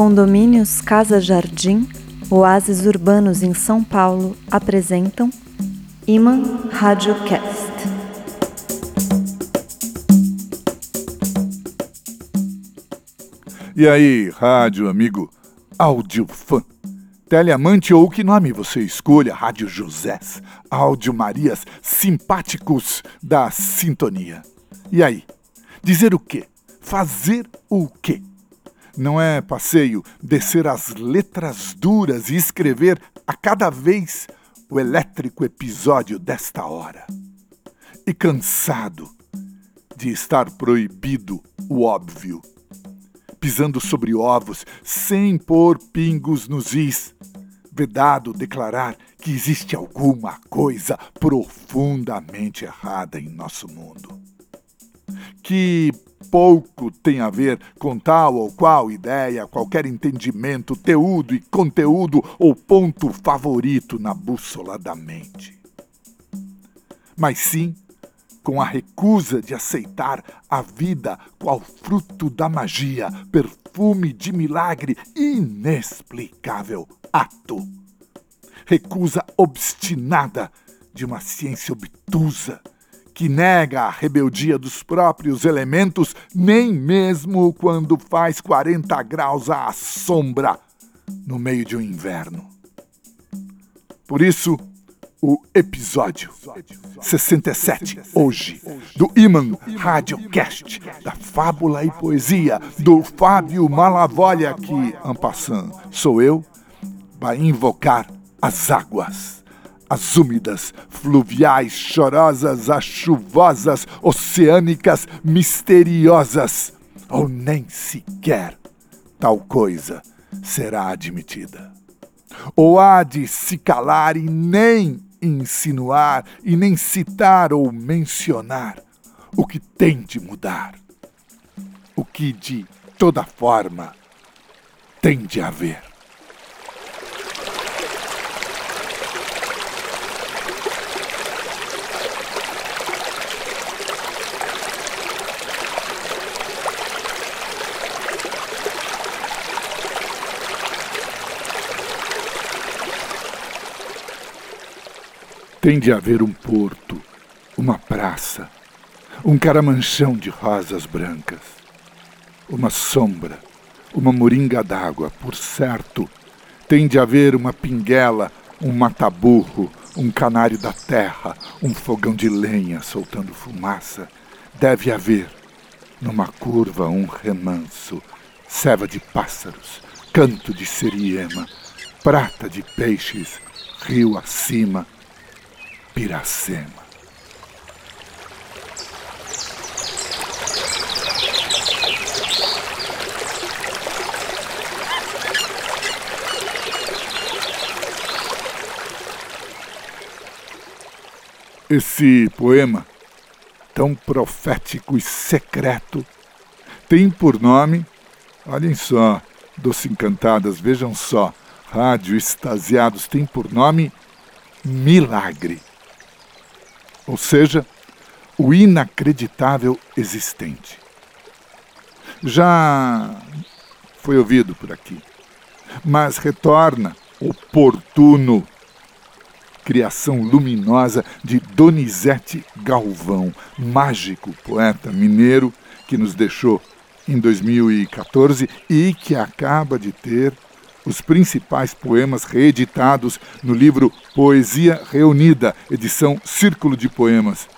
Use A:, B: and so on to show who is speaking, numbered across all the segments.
A: Condomínios Casa Jardim, Oásis Urbanos em São Paulo apresentam Iman Radiocast.
B: E aí, rádio amigo, áudio fã, teleamante ou que nome você escolha, Rádio Josés, áudio Marias, simpáticos da sintonia. E aí, dizer o quê? Fazer o quê? Não é passeio descer as letras duras e escrever a cada vez o elétrico episódio desta hora. E cansado de estar proibido o óbvio, pisando sobre ovos sem pôr pingos nos is, vedado declarar que existe alguma coisa profundamente errada em nosso mundo. Que pouco tem a ver com tal ou qual ideia, qualquer entendimento, teudo e conteúdo ou ponto favorito na bússola da mente. Mas sim com a recusa de aceitar a vida qual fruto da magia, perfume de milagre inexplicável ato. Recusa obstinada de uma ciência obtusa que nega a rebeldia dos próprios elementos, nem mesmo quando faz 40 graus à sombra no meio de um inverno. Por isso, o episódio 67, hoje, do Iman Radiocast, da Fábula e Poesia, do Fábio Malavolha, que, en passant, sou eu, vai invocar as águas as úmidas, fluviais, chorosas, as chuvosas, oceânicas, misteriosas, ou nem sequer tal coisa será admitida. Ou há de se calar e nem insinuar, e nem citar ou mencionar o que tem de mudar, o que de toda forma tem de haver. Tem de haver um porto, uma praça, um caramanchão de rosas brancas, uma sombra, uma moringa d'água, por certo. Tem de haver uma pinguela, um mataburro, um canário da terra, um fogão de lenha soltando fumaça. Deve haver, numa curva, um remanso, ceva de pássaros, canto de seriema, prata de peixes, rio acima Piracema. Esse poema, tão profético e secreto, tem por nome, olhem só, doce encantadas, vejam só, rádio extasiados, tem por nome Milagre ou seja, o inacreditável existente. Já foi ouvido por aqui, mas retorna oportuno. Criação luminosa de Donizete Galvão, mágico poeta mineiro que nos deixou em 2014 e que acaba de ter os principais poemas reeditados no livro Poesia Reunida, edição Círculo de Poemas,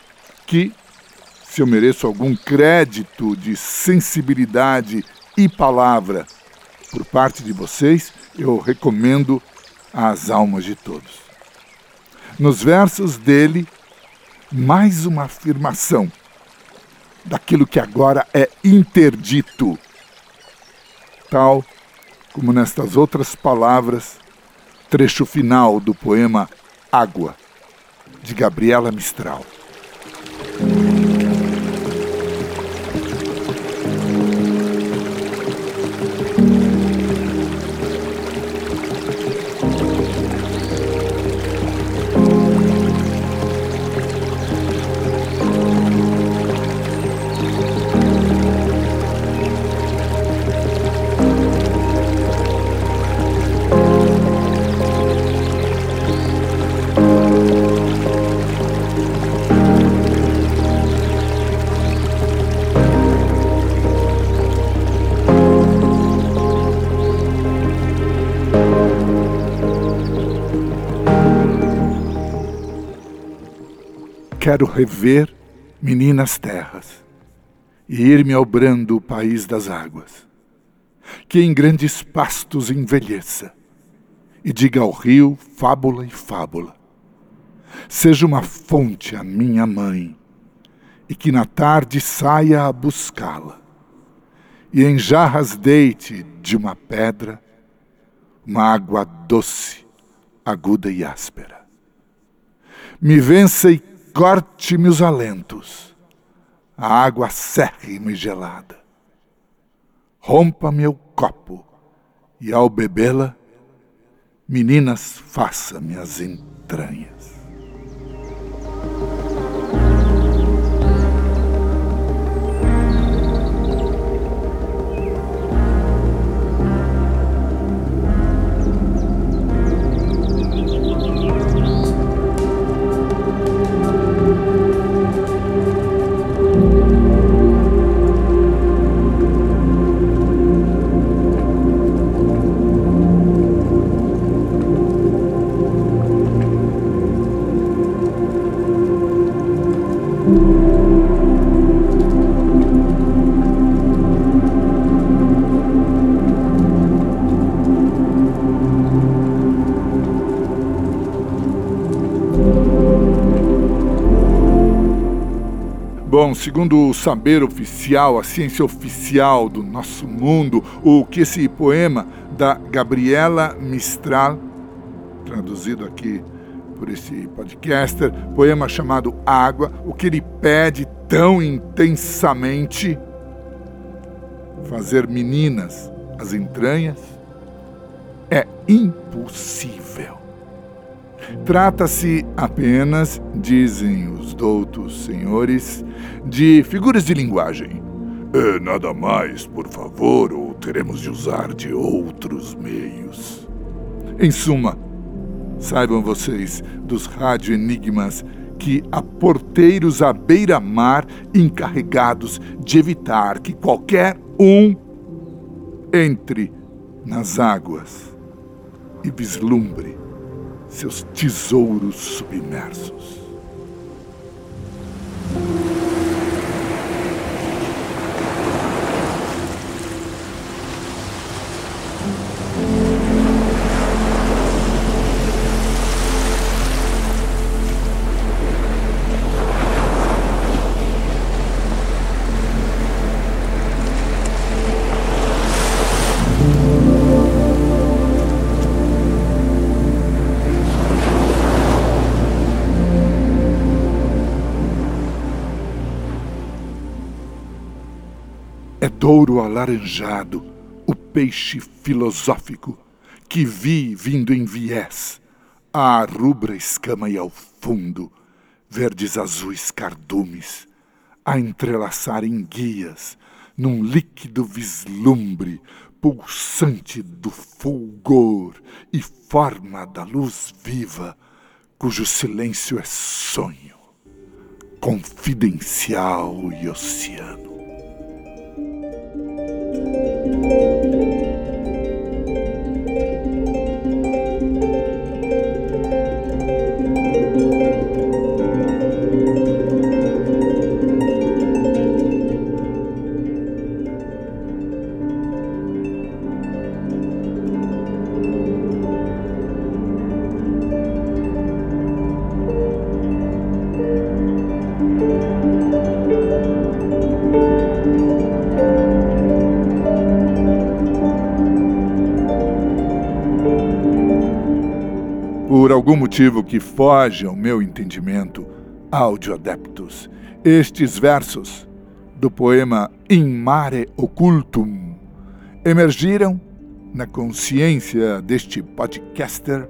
B: que, se eu mereço algum crédito de sensibilidade e palavra por parte de vocês, eu recomendo às almas de todos. Nos versos dele, mais uma afirmação daquilo que agora é interdito, tal como nestas outras palavras, trecho final do poema Água, de Gabriela Mistral. Quero rever meninas terras e ir-me ao brando país das águas, que em grandes pastos envelheça e diga ao rio fábula e fábula. Seja uma fonte a minha mãe e que na tarde saia a buscá-la e em jarras deite de uma pedra uma água doce, aguda e áspera. Me vença e corte-me os alentos, a água acérrima e gelada. Rompa meu copo e ao bebê-la, meninas, faça-me as entranhas. Bom, segundo o saber oficial, a ciência oficial do nosso mundo, o que esse poema da Gabriela Mistral, traduzido aqui por esse podcaster, poema chamado Água, o que ele pede tão intensamente fazer meninas as entranhas é impossível. Trata-se apenas, dizem os doutos senhores, de figuras de linguagem. É nada mais, por favor, ou teremos de usar de outros meios. Em suma, saibam vocês dos rádio enigmas que há porteiros à beira-mar encarregados de evitar que qualquer um entre nas águas e vislumbre seus tesouros submersos. Alaranjado o peixe filosófico que vi vindo em viés, à rubra escama e ao fundo, verdes azuis cardumes, a entrelaçar em guias, num líquido vislumbre pulsante do fulgor e forma da luz viva, cujo silêncio é sonho, confidencial e oceano. Thank you. Por algum motivo que foge ao meu entendimento, audioadeptos, estes versos do poema In Mare Occultum emergiram na consciência deste podcaster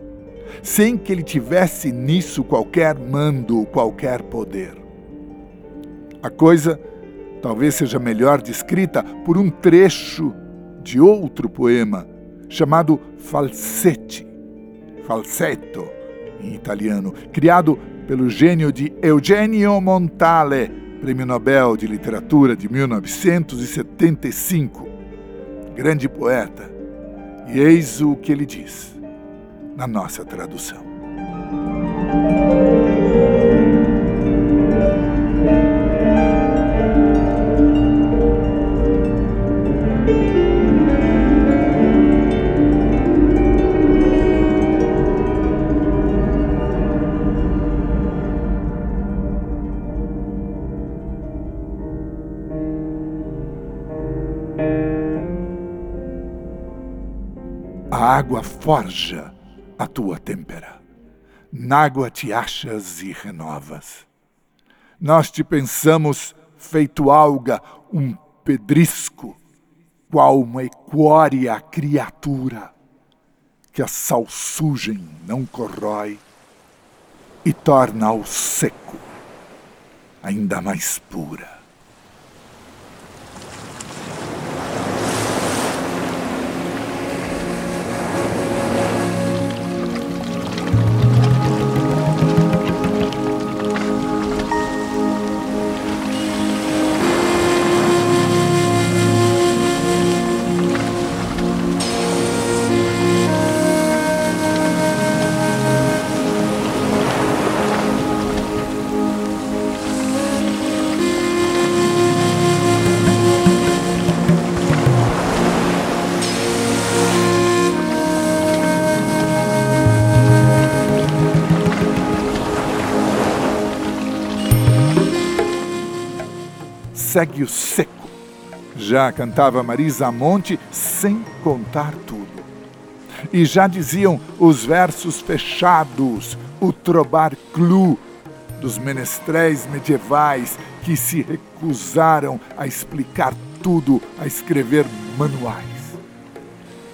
B: sem que ele tivesse nisso qualquer mando, qualquer poder. A coisa talvez seja melhor descrita por um trecho de outro poema chamado Falsete, falsetto em italiano, criado pelo gênio de Eugenio Montale, Prêmio Nobel de Literatura de 1975. Grande poeta. E eis o que ele diz na nossa tradução. A água forja a tua têmpera. Nágua te achas e renovas. Nós te pensamos feito alga, um pedrisco, qual uma equórea criatura, que a salsugem não corrói e torna ao seco ainda mais pura. Seco. Já cantava Marisa Monte sem contar tudo. E já diziam os versos fechados, o trobar clu dos menestréis medievais que se recusaram a explicar tudo, a escrever manuais.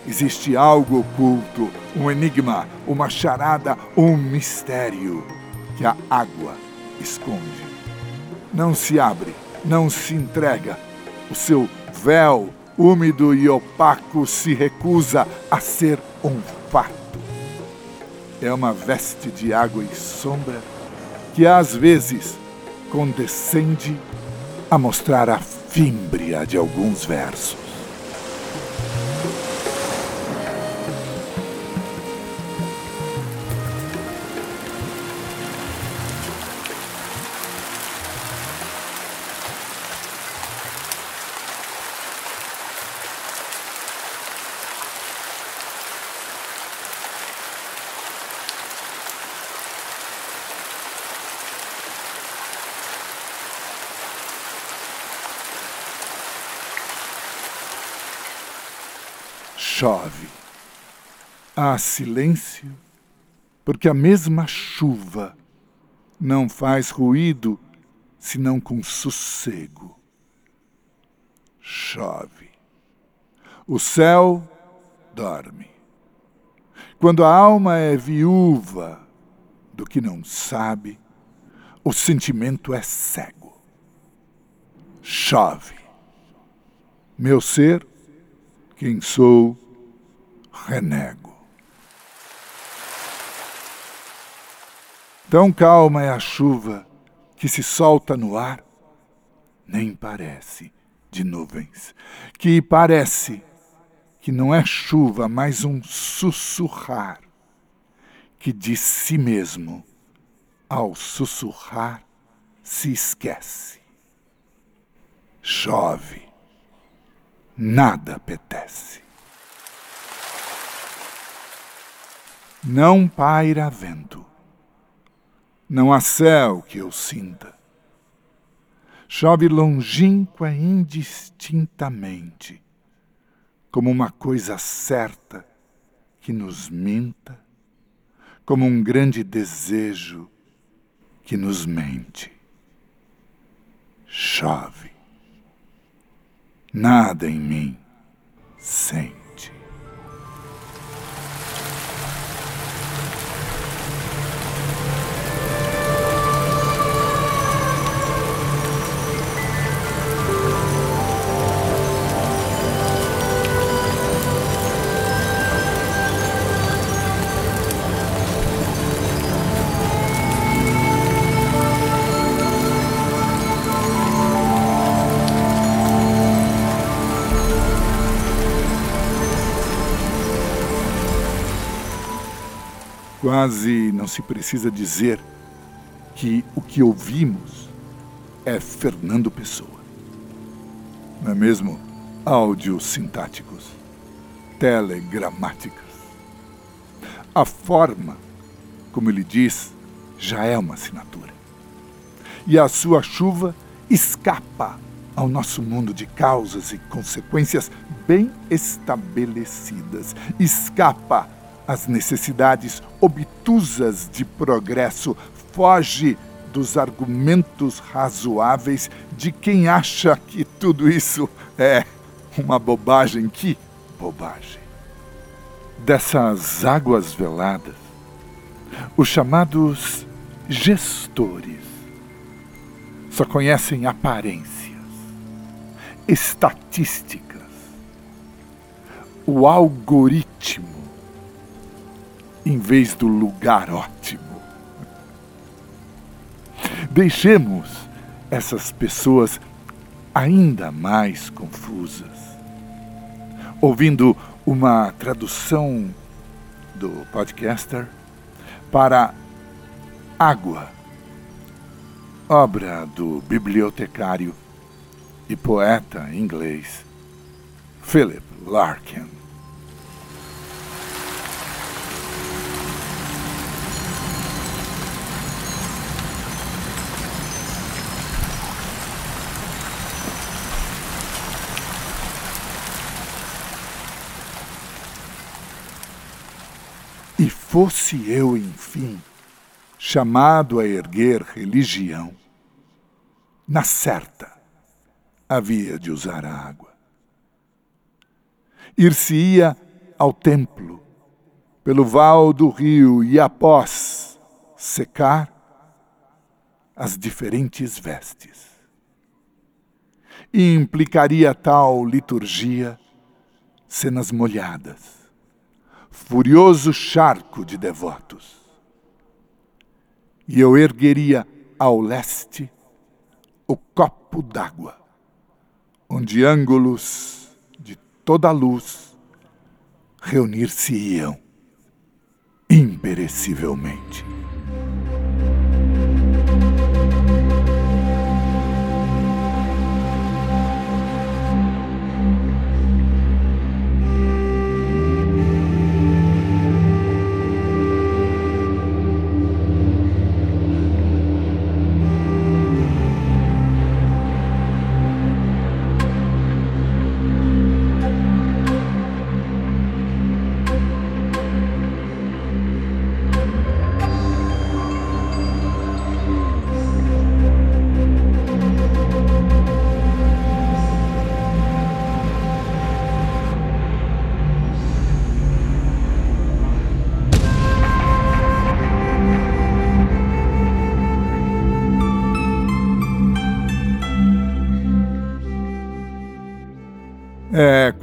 B: Existe algo oculto, um enigma, uma charada, um mistério que a água esconde. Não se abre não se entrega. O seu véu úmido e opaco se recusa a ser um fato. É uma veste de água e sombra que às vezes condescende a mostrar a fímbria de alguns versos. Há silêncio, porque a mesma chuva não faz ruído senão com sossego. Chove. O céu dorme. Quando a alma é viúva do que não sabe, o sentimento é cego. Chove. Meu ser, quem sou, renego. Tão calma é a chuva que se solta no ar, nem parece de nuvens, que parece que não é chuva, mas um sussurrar, que de si mesmo, ao sussurrar, se esquece. Chove, nada apetece. Não paira vento. Não há céu que eu sinta. Chove longínqua indistintamente, como uma coisa certa que nos minta, como um grande desejo que nos mente. Chove. Nada em mim sente. Quase não se precisa dizer que o que ouvimos é Fernando Pessoa. Não é mesmo? Áudios sintáticos, telegramáticas. A forma, como ele diz, já é uma assinatura. E a sua chuva escapa ao nosso mundo de causas e consequências bem estabelecidas. Escapa às necessidades obtusas de progresso, foge dos argumentos razoáveis de quem acha que tudo isso é uma bobagem. Que bobagem! Dessas águas veladas, os chamados gestores só conhecem aparências, estatísticas, o algoritmo, em vez do lugar ótimo. Deixemos essas pessoas ainda mais confusas, ouvindo uma tradução do podcaster para Água, obra do bibliotecário e poeta inglês Philip Larkin. E fosse eu, enfim, chamado a erguer religião, na certa havia de usar a água. Ir-se-ia ao templo, pelo val do rio, e após secar as diferentes vestes. E implicaria tal liturgia cenas molhadas furioso charco de devotos. E eu ergueria ao leste o copo d'água, onde ângulos de toda a luz reunir-se-iam imperecivelmente.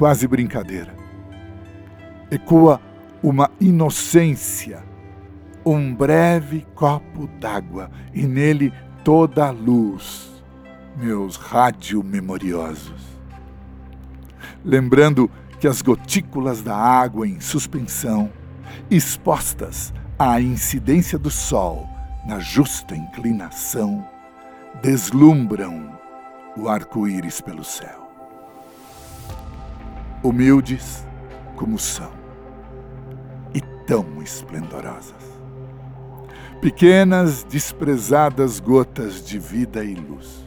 B: Quase brincadeira. Ecoa uma inocência, um breve copo d'água e nele toda a luz, meus rádio-memoriosos. Lembrando que as gotículas da água em suspensão, expostas à incidência do sol na justa inclinação, deslumbram o arco-íris pelo céu humildes como são, e tão esplendorosas. Pequenas, desprezadas gotas de vida e luz.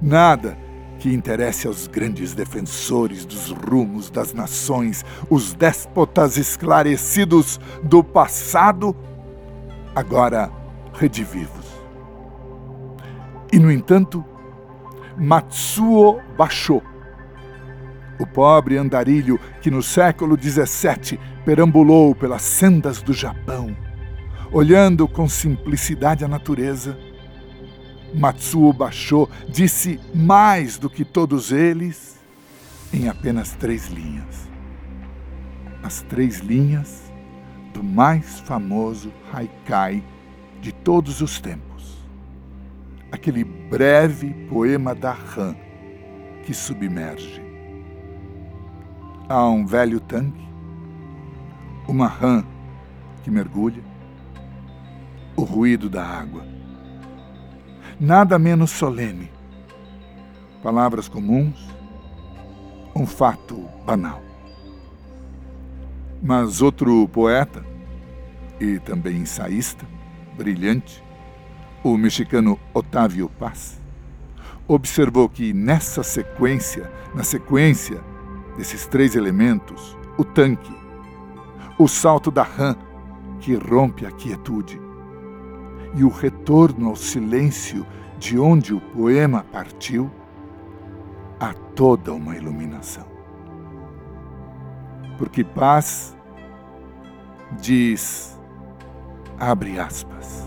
B: Nada que interesse aos grandes defensores dos rumos das nações, os déspotas esclarecidos do passado, agora redivivos. E, no entanto, Matsuo Basho, o pobre andarilho que no século XVII perambulou pelas sendas do Japão, olhando com simplicidade a natureza, Matsuo Basho disse mais do que todos eles em apenas três linhas. As três linhas do mais famoso haikai de todos os tempos. Aquele breve poema da Han que submerge Há um velho tanque, uma rã que mergulha, o ruído da água. Nada menos solene. Palavras comuns, um fato banal. Mas outro poeta, e também ensaísta, brilhante, o mexicano Otávio Paz, observou que nessa sequência, na sequência desses três elementos, o tanque, o salto da rã, que rompe a quietude, e o retorno ao silêncio de onde o poema partiu, há toda uma iluminação. Porque paz diz, abre aspas,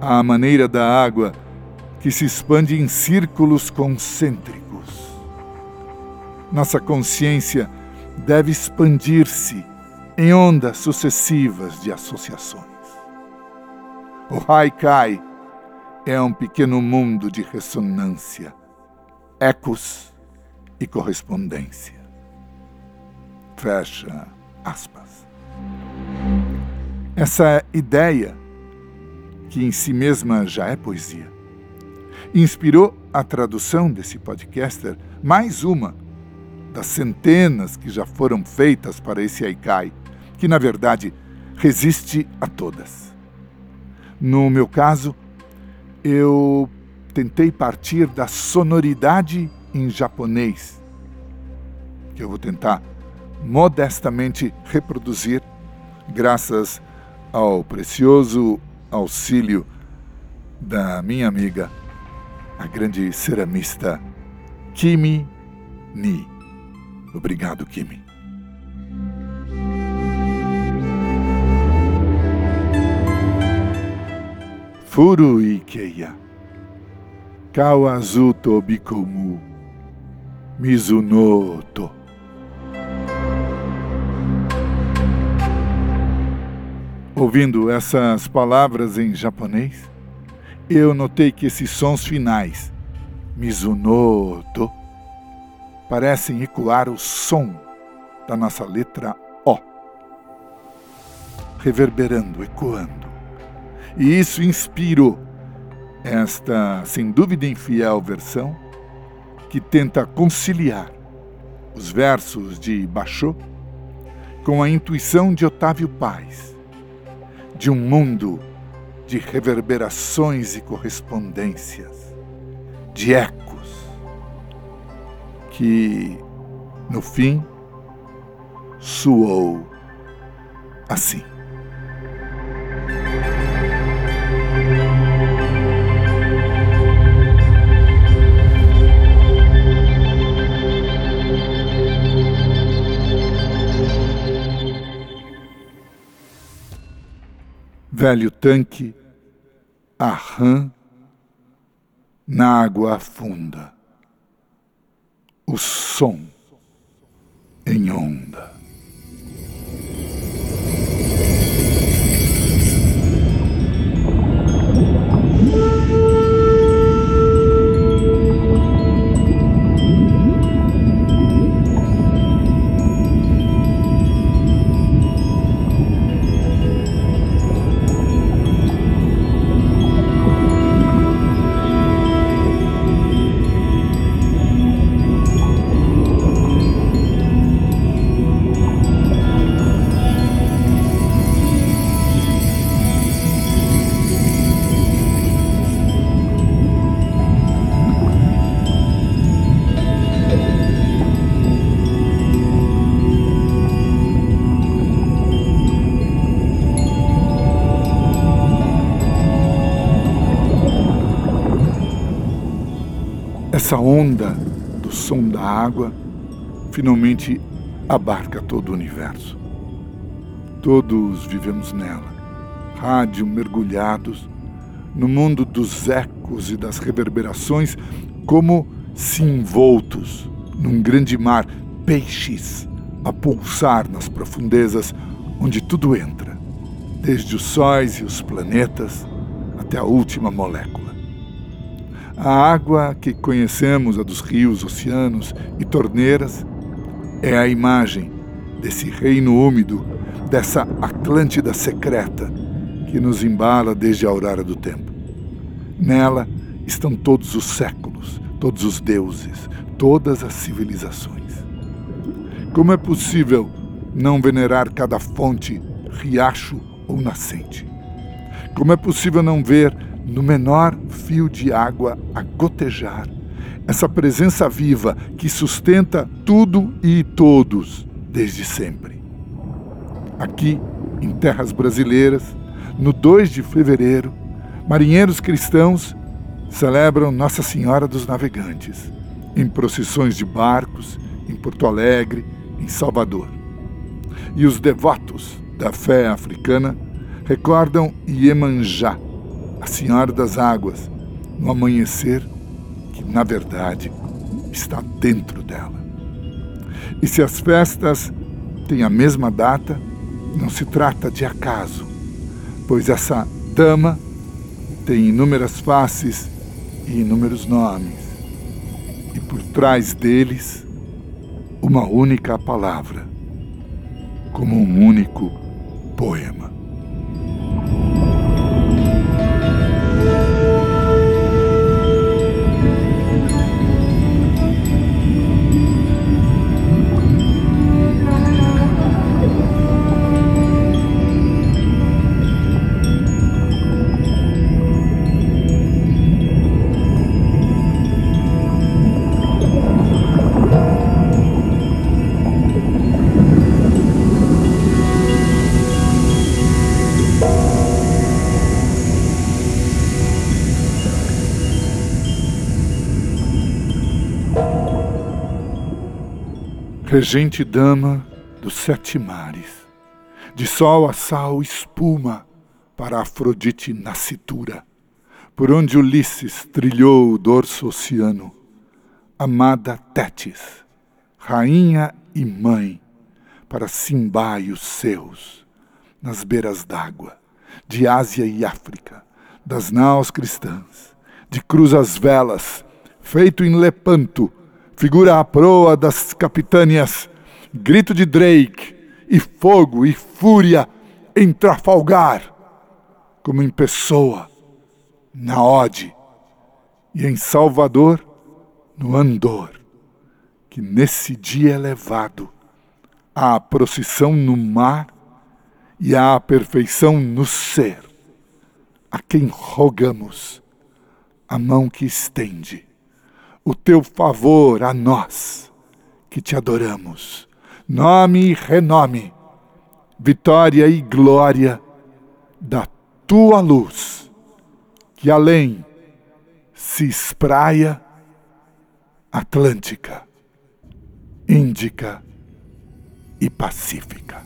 B: a maneira da água que se expande em círculos concêntricos. Nossa consciência deve expandir-se em ondas sucessivas de associações. O Haikai é um pequeno mundo de ressonância, ecos e correspondência. Fecha aspas. Essa ideia, que em si mesma já é poesia, inspirou a tradução desse podcaster, mais uma das centenas que já foram feitas para esse Aikai, que na verdade resiste a todas. No meu caso, eu tentei partir da sonoridade em japonês, que eu vou tentar modestamente reproduzir, graças ao precioso auxílio da minha amiga, a grande ceramista Kimi Ni. Obrigado, Kimi. Furu Ikeia. Kawazuto Bikomu. Mizunoto. Ouvindo essas palavras em japonês, eu notei que esses sons finais, Mizunoto, parecem ecoar o som da nossa letra O, reverberando, ecoando. E isso inspirou esta, sem dúvida infiel versão, que tenta conciliar os versos de Bachot com a intuição de Otávio Paz, de um mundo de reverberações e correspondências, de ecos que, no fim, soou assim. Velho tanque, a rã na água afunda o som em onda. Essa onda do som da água finalmente abarca todo o universo. Todos vivemos nela, rádio mergulhados no mundo dos ecos e das reverberações, como se envoltos num grande mar, peixes a pulsar nas profundezas onde tudo entra, desde os sóis e os planetas até a última molécula. A água que conhecemos, a dos rios, oceanos e torneiras, é a imagem desse reino úmido, dessa Atlântida secreta que nos embala desde a aurora do tempo. Nela estão todos os séculos, todos os deuses, todas as civilizações. Como é possível não venerar cada fonte, riacho ou nascente? Como é possível não ver no menor fio de água a gotejar, essa presença viva que sustenta tudo e todos desde sempre. Aqui, em terras brasileiras, no 2 de fevereiro, marinheiros cristãos celebram Nossa Senhora dos Navegantes, em procissões de barcos, em Porto Alegre, em Salvador. E os devotos da fé africana recordam Iemanjá, a Senhora das Águas, no amanhecer que, na verdade, está dentro dela. E se as festas têm a mesma data, não se trata de acaso, pois essa dama tem inúmeras faces e inúmeros nomes, e por trás deles, uma única palavra, como um único poema. Regente dama dos sete mares, de sol a sal espuma para Afrodite nascitura, por onde Ulisses trilhou o dorso oceano, amada Tétis, rainha e mãe, para Simba e os seus, nas beiras d'água, de Ásia e África, das naus cristãs, de cruz as velas, feito em Lepanto, figura a proa das capitânias, grito de Drake, e fogo e fúria em Trafalgar, como em Pessoa, na Ode, e em Salvador, no Andor, que nesse dia é levado à procissão no mar e à perfeição no ser, a quem rogamos a mão que estende o teu favor a nós que te adoramos. Nome e renome, vitória e glória da tua luz, que além se espraia Atlântica, Índica e Pacífica.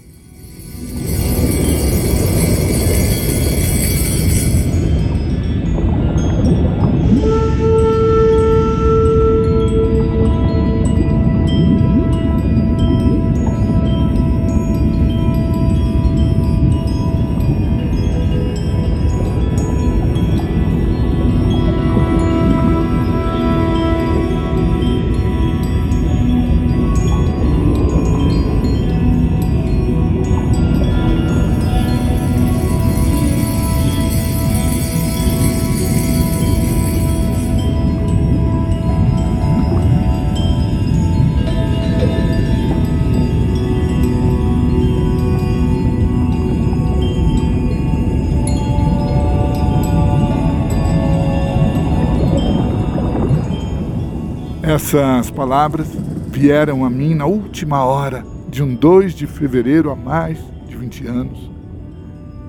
B: Essas palavras vieram a mim na última hora de um 2 de fevereiro há mais de 20 anos.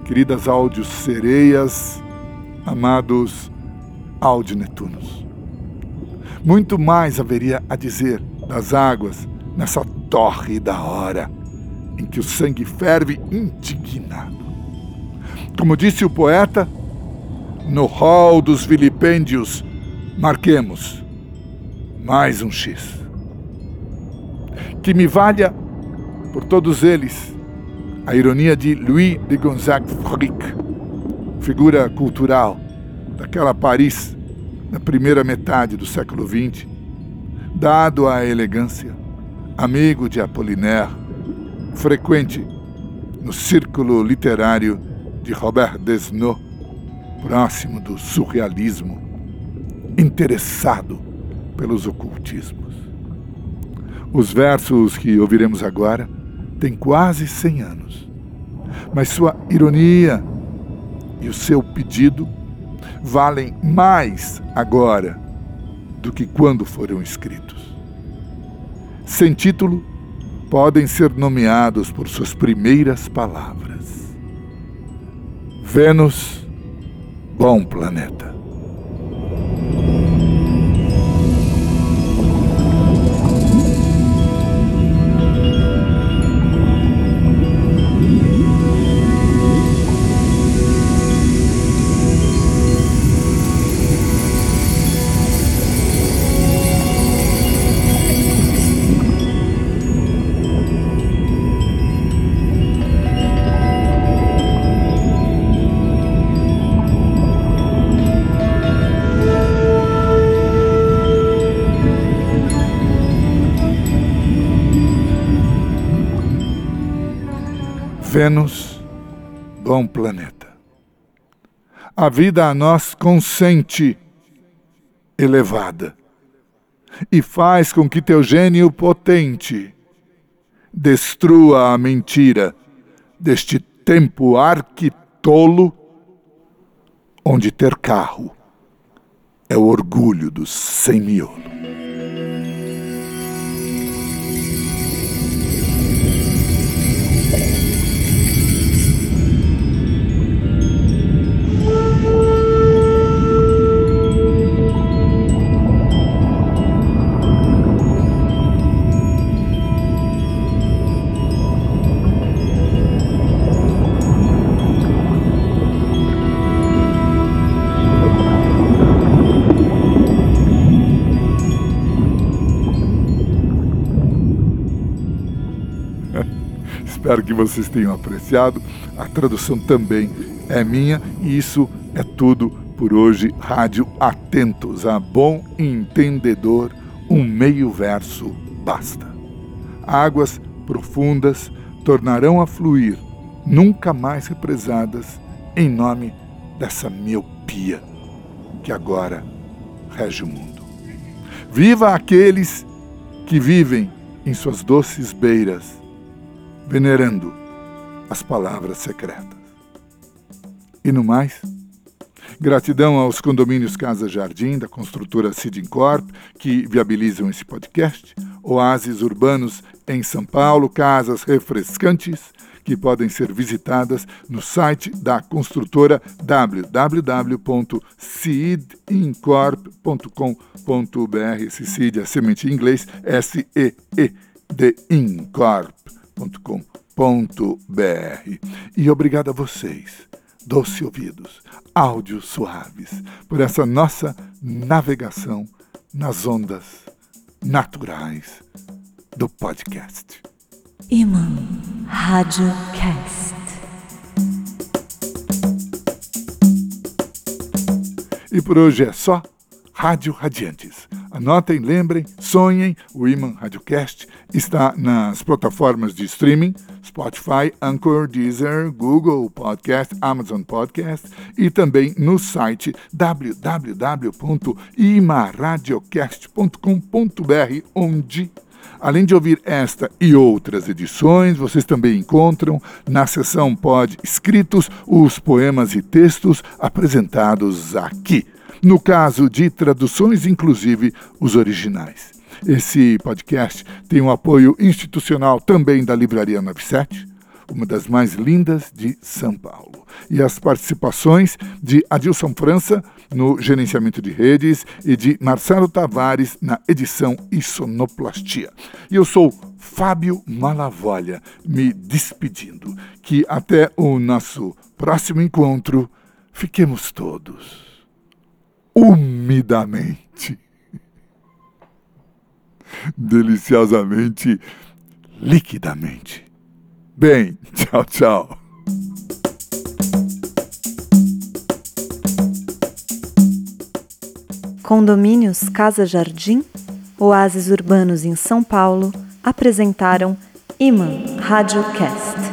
B: Queridas áudios sereias, amados audionetunos. Muito mais haveria a dizer das águas nessa torre da hora em que o sangue ferve indignado. Como disse o poeta, no hall dos vilipêndios, marquemos mais um X. Que me valha por todos eles a ironia de Louis de Gonzague Frick, figura cultural daquela Paris na primeira metade do século XX, dado à elegância, amigo de Apollinaire, frequente no círculo literário de Robert Desnos, próximo do surrealismo, interessado pelos ocultismos. Os versos que ouviremos agora têm quase 100 anos, mas sua ironia e o seu pedido valem mais agora do que quando foram escritos. Sem título, podem ser nomeados por suas primeiras palavras. Vênus, bom planeta. Vênus, bom planeta. A vida a nós consente elevada e faz com que teu gênio potente destrua a mentira deste tempo arquitolo, onde ter carro é o orgulho dos sem miolo. Espero que vocês tenham apreciado. A tradução também é minha e isso é tudo por hoje. Rádio Atentos a bom entendedor, um meio verso basta. Águas profundas tornarão a fluir, nunca mais represadas, em nome dessa miopia que agora rege o mundo. Viva aqueles que vivem em suas doces beiras venerando as palavras secretas. E no mais, gratidão aos condomínios Casa Jardim da construtora Sidincorp que viabilizam esse podcast, oásis urbanos em São Paulo, casas refrescantes que podem ser visitadas no site da construtora www.seedincorp.com.br. Esse seed é semente em inglês, S-E-E-D Incorp www.radiocultura.com.br. E obrigado a vocês, doce ouvidos, áudios suaves, por essa nossa navegação nas ondas naturais do podcast.
A: Iman Radiocast.
B: E por hoje é só Rádio Radiantes Anotem, lembrem, sonhem. O Iman Radiocast está nas plataformas de streaming Spotify, Anchor, Deezer, Google Podcast, Amazon Podcast e também no site www.imaradiocast.com.br, onde Além de ouvir esta e outras edições, vocês também encontram na seção Pod Escritos os poemas e textos apresentados aqui no caso de traduções, inclusive os originais. Esse podcast tem o um apoio institucional também da Livraria 97, uma das mais lindas de São Paulo. E as participações de Adilson França no gerenciamento de redes e de Marcelo Tavares na edição e sonoplastia. E eu sou Fábio Malavolha, me despedindo. Que até o nosso próximo encontro, fiquemos todos umidamente, deliciosamente, liquidamente. Bem, tchau, tchau.
A: Condomínios Casa Jardim, oásis urbanos em São Paulo, apresentaram Iman Radiocast.